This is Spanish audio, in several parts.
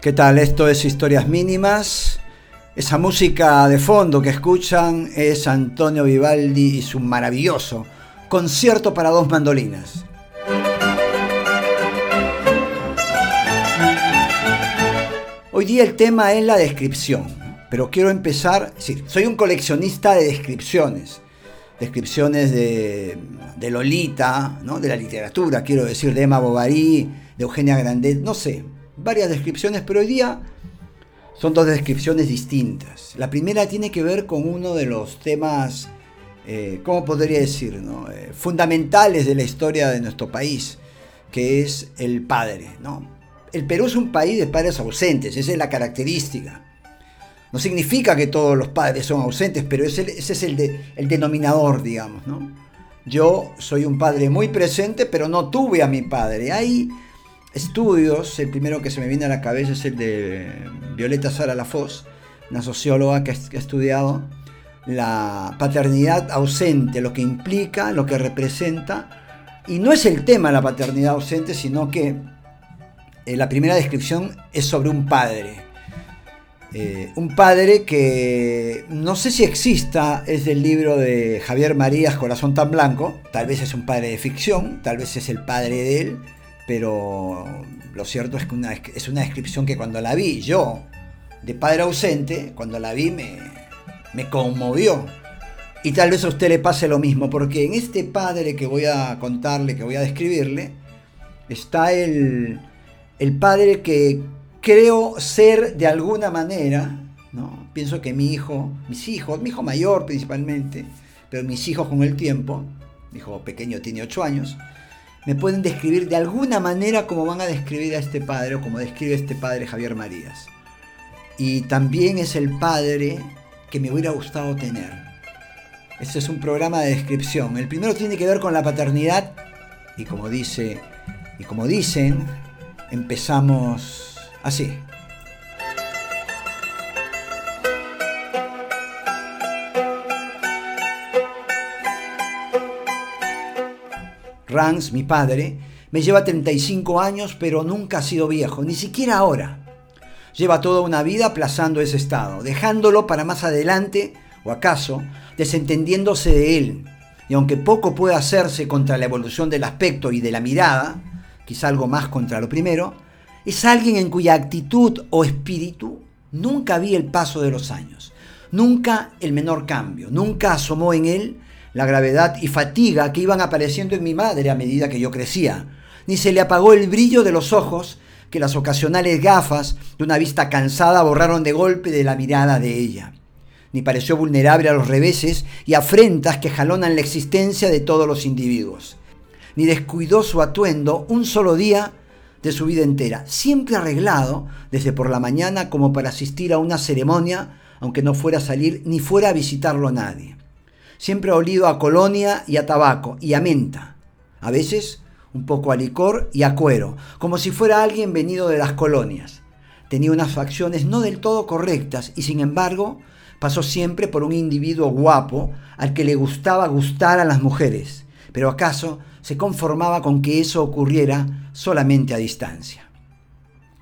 ¿Qué tal? Esto es Historias Mínimas. Esa música de fondo que escuchan es Antonio Vivaldi y su maravilloso concierto para dos mandolinas. Hoy día el tema es la descripción, pero quiero empezar, sí, soy un coleccionista de descripciones, descripciones de, Lolita, ¿no? de la literatura, quiero decir, de Emma Bovary, de Eugenia Grandet, no sé, varias descripciones, pero hoy día son dos descripciones distintas. La primera tiene que ver con uno de los temas, eh, ¿cómo podría decir? Eh, fundamentales de la historia de nuestro país, que es el padre. ¿no? El Perú es un país de padres ausentes, esa es la característica. No significa que todos los padres son ausentes, pero ese, es el, el denominador, digamos. ¿no? Yo soy un padre muy presente, pero no tuve a mi padre. Hay estudios, el primero que se me viene a la cabeza es el de Violeta Sara Lafoz, una socióloga que, ha estudiado la paternidad ausente, lo que implica, lo que representa. Y no es el tema la paternidad ausente, sino que eh, la primera descripción es sobre un padre. Eh, un padre que no sé si exista, es del libro de Javier Marías, Corazón tan Blanco. Tal vez es un padre de ficción, tal vez es el padre de él pero lo cierto es que es una descripción que cuando la vi yo, de padre ausente, cuando la vi me, me conmovió. Y tal vez a usted le pase lo mismo, porque en este padre que voy a contarle, que voy a describirle, está el, el padre que creo ser de alguna manera, ¿no? pienso que mi hijo, mis hijos, mi hijo mayor principalmente, pero mis hijos con el tiempo, mi hijo pequeño tiene 8 años, me pueden describir de alguna manera como van a describir a este padre o como describe este padre Javier Marías. Y también es el padre que me hubiera gustado tener. Este es un programa de descripción. El primero tiene que ver con la paternidad y como dice y como dicen, empezamos así. Rans, mi padre, me lleva 35 años, pero nunca ha sido viejo, ni siquiera ahora. Lleva toda una vida aplazando ese estado, dejándolo para más adelante, o acaso, desentendiéndose de él. Y aunque poco puede hacerse contra la evolución del aspecto y de la mirada, quizá algo más contra lo primero, es alguien en cuya actitud o espíritu nunca vi el paso de los años, nunca el menor cambio, nunca asomó en él la gravedad y fatiga que iban apareciendo en mi madre a medida que yo crecía, ni se le apagó el brillo de los ojos que las ocasionales gafas de una vista cansada borraron de golpe de la mirada de ella, ni pareció vulnerable a los reveses y afrentas que jalonan la existencia de todos los individuos, ni descuidó su atuendo un solo día de su vida entera, siempre arreglado desde por la mañana como para asistir a una ceremonia, aunque no fuera a salir ni fuera a visitarlo a nadie siempre ha olido a colonia y a tabaco y a menta. A veces un poco a licor y a cuero, como si fuera alguien venido de las colonias. Tenía unas facciones no del todo correctas y sin embargo pasó siempre por un individuo guapo al que le gustaba gustar a las mujeres, pero acaso se conformaba con que eso ocurriera solamente a distancia.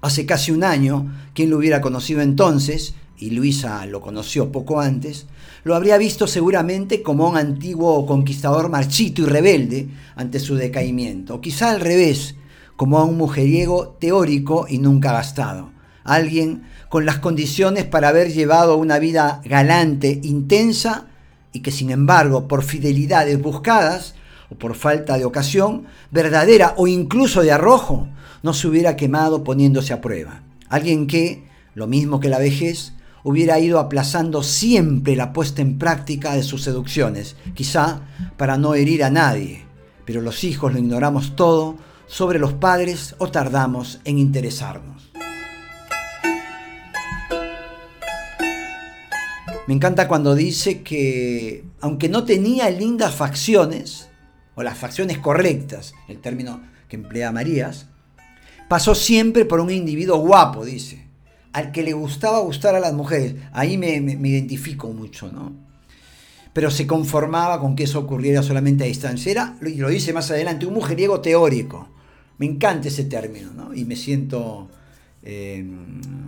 Hace casi un año, quien lo hubiera conocido entonces, y Luisa lo conoció poco antes, lo habría visto seguramente como un antiguo conquistador marchito y rebelde ante su decaimiento, o quizá al revés, como a un mujeriego teórico y nunca gastado, alguien con las condiciones para haber llevado una vida galante, intensa, y que sin embargo por fidelidades buscadas, o por falta de ocasión, verdadera o incluso de arrojo, no se hubiera quemado poniéndose a prueba. Alguien que, lo mismo que la vejez, hubiera ido aplazando siempre la puesta en práctica de sus seducciones, quizá para no herir a nadie, pero los hijos lo ignoramos todo sobre los padres o tardamos en interesarnos. Me encanta cuando dice que, aunque no tenía lindas facciones, o las facciones correctas, el término que emplea Marías, pasó siempre por un individuo guapo, dice al que le gustaba gustar a las mujeres. Ahí me, identifico mucho, ¿no? Pero se conformaba con que eso ocurriera solamente a distancia. Era, y lo dice más adelante, un mujeriego teórico. Me encanta ese término, ¿no? Y me siento eh,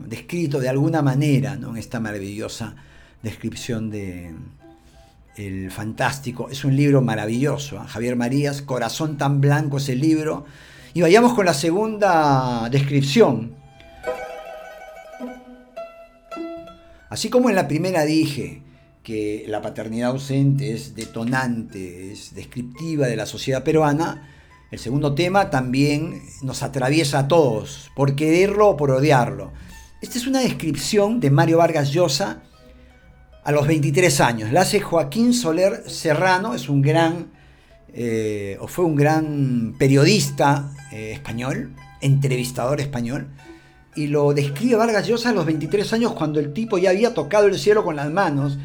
descrito de alguna manera ¿no? en esta maravillosa descripción de el fantástico. Es un libro maravilloso. ¿eh? Javier Marías, Corazón tan blanco es el libro. Y vayamos con la segunda descripción. Así como en la primera dije que la paternidad ausente es detonante, es descriptiva de la sociedad peruana, el segundo tema también nos atraviesa a todos, por quererlo o por odiarlo. Esta es una descripción de Mario Vargas Llosa a los 23 años. La hace Joaquín Soler Serrano, es un gran, eh, o fue un gran periodista eh, español, entrevistador español, y lo describe Vargas Llosa a los 23 años cuando el tipo ya había tocado el cielo con las manos,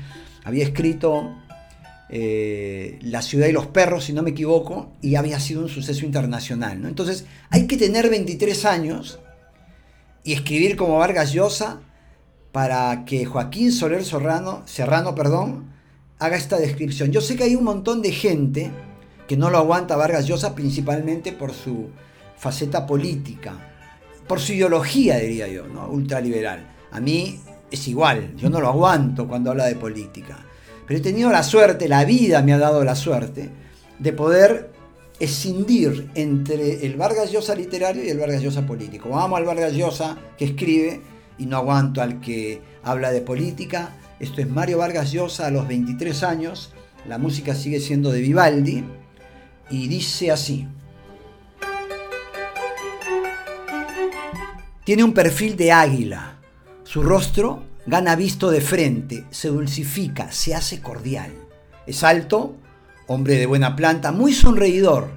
había escrito eh, La ciudad y los perros, si no me equivoco, y había sido un suceso internacional. Entonces, hay que tener 23 años y escribir como Vargas Llosa para que Joaquín Soler Serrano, Serrano perdón, haga esta descripción. Yo sé que hay un montón de gente que no lo aguanta Vargas Llosa principalmente por su faceta política, por su ideología, diría yo, ¿no? ultraliberal. A mí es igual, yo no lo aguanto cuando habla de política. Pero he tenido la suerte, la vida me ha dado la suerte, de poder escindir entre el Vargas Llosa literario y el Vargas Llosa político. Vamos al Vargas Llosa que escribe y no aguanto al que habla de política. Esto es Mario Vargas Llosa a los 23 años. La música sigue siendo de Vivaldi y dice así. Tiene un perfil de águila. Su rostro gana visto de frente, se dulcifica, se hace cordial. Es alto, hombre de buena planta, muy sonreidor.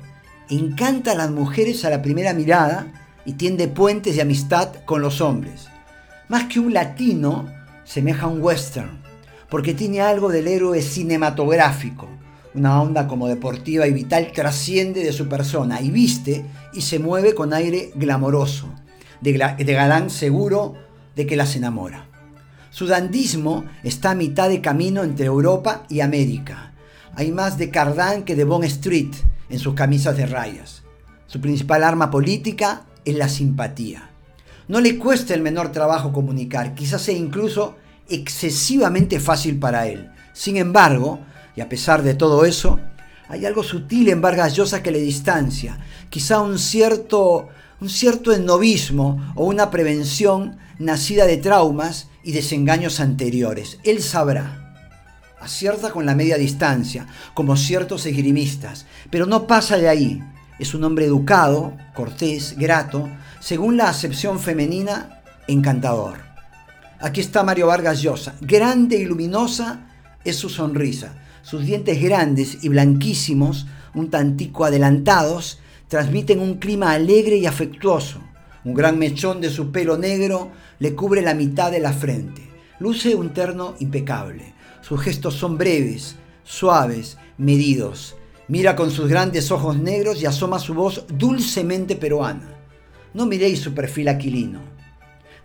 Encanta a las mujeres a la primera mirada y tiende puentes de amistad con los hombres. Más que un latino, semeja a un western, porque tiene algo del héroe cinematográfico. Una onda como deportiva y vital trasciende de su persona y viste y se mueve con aire glamoroso, de, galán seguro de que las enamora. Su dandismo está a mitad de camino entre Europa y América. Hay más de Cardán que de Bond Street en sus camisas de rayas. Su principal arma política es la simpatía. No le cuesta el menor trabajo comunicar, quizás sea incluso excesivamente fácil para él. Sin embargo, y a pesar de todo eso, hay algo sutil en Vargas Llosa que le distancia, quizá un cierto, un cierto ennobismo o una prevención nacida de traumas y desengaños anteriores. Él sabrá. Acierta con la media distancia, como ciertos esgrimistas, pero no pasa de ahí. Es un hombre educado, cortés, grato, según la acepción femenina, encantador. Aquí está Mario Vargas Llosa. Grande y luminosa es su sonrisa. Sus dientes grandes y blanquísimos, un tantico adelantados, transmiten un clima alegre y afectuoso. Un gran mechón de su pelo negro le cubre la mitad de la frente. Luce un terno impecable. Sus gestos son breves, suaves, medidos. Mira con sus grandes ojos negros y asoma su voz dulcemente peruana. No miréis su perfil aquilino.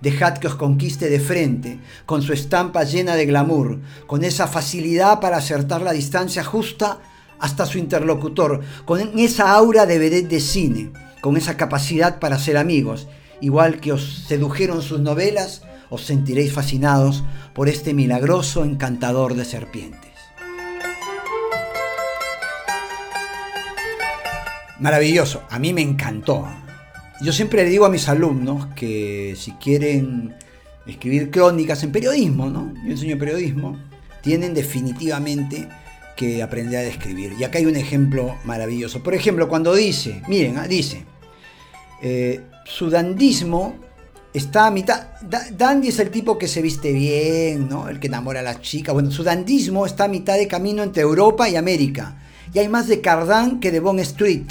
Dejad que os conquiste de frente, con su estampa llena de glamour, con esa facilidad para acertar la distancia justa hasta su interlocutor, con esa aura de vedette de cine, con esa capacidad para ser amigos igual que os sedujeron sus novelas, os sentiréis fascinados por este milagroso encantador de serpientes. Maravilloso, a mí me encantó. Yo siempre le digo a mis alumnos que si quieren escribir crónicas en periodismo, ¿no? Yo enseño periodismo, tienen definitivamente que aprender a escribir. Y acá hay un ejemplo maravilloso. Por ejemplo, cuando dice, miren, ah, dice, eh, su dandismo está a mitad. dandy es el tipo que se viste bien, ¿no? El que enamora a las chicas. Bueno, su dandismo está a mitad de camino entre Europa y América. Y hay más de Cardin que de Bond Street,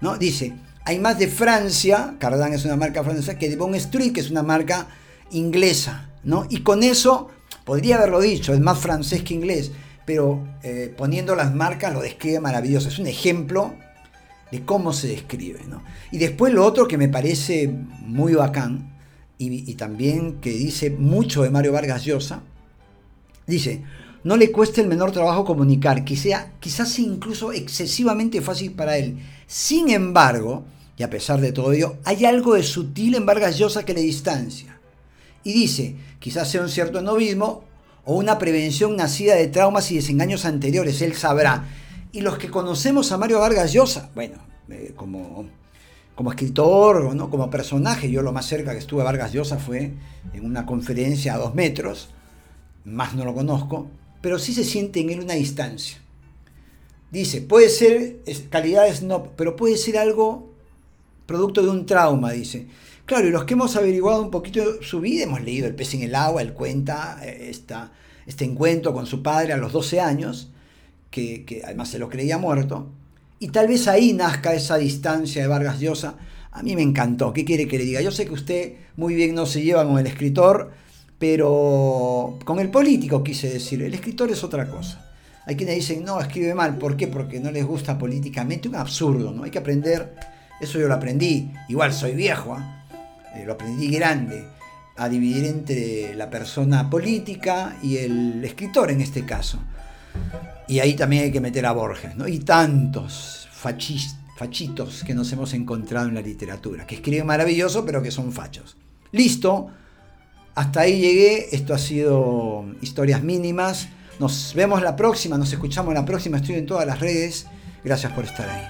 ¿no? Dice, hay más de Francia, Cardin es una marca francesa, que de Bond Street, que es una marca inglesa, ¿no? Y con eso, podría haberlo dicho, es más francés que inglés, pero eh, poniendo las marcas lo describe maravilloso. Es un ejemplo de cómo se describe. ¿no? Y después lo otro que me parece muy bacán, y, también que dice mucho de Mario Vargas Llosa, dice, no le cueste el menor trabajo comunicar, sea, quizás incluso excesivamente fácil para él. Sin embargo, Y a pesar de todo ello, hay algo de sutil en Vargas Llosa que le distancia. Y dice, quizás sea un cierto novismo o una prevención nacida de traumas y desengaños anteriores, él sabrá. Y los que conocemos a Mario Vargas Llosa, bueno, eh, como, como escritor, ¿no? como personaje, yo lo más cerca que estuve a Vargas Llosa fue en una conferencia a dos metros, más no lo conozco, pero sí se siente en él una distancia. Dice, puede ser calidades no, pero puede ser algo producto de un trauma, dice. Claro, y los que hemos averiguado un poquito su vida, hemos leído El pez en el agua, él cuenta eh, este encuentro con su padre a los 12 años, que, además se lo creía muerto, y tal vez ahí nazca esa distancia de Vargas Llosa. A mí me encantó, ¿qué quiere que le diga? Yo sé que usted muy bien no se lleva con el escritor, pero con el político quise decir, el escritor es otra cosa. Hay quienes dicen, no, escribe mal, ¿por qué? Porque no les gusta políticamente, un absurdo, ¿no? Hay que aprender, eso yo lo aprendí, igual soy viejo, ¿eh? Eh, lo aprendí grande, a dividir entre la persona política y el escritor en este caso. Y ahí también hay que meter a Borges, ¿no? Y tantos fachitos que nos hemos encontrado en la literatura, que escriben maravilloso, pero que son fachos. Listo, hasta ahí llegué, esto ha sido historias mínimas. Nos vemos la próxima, nos escuchamos la próxima, estoy en todas las redes. Gracias por estar ahí.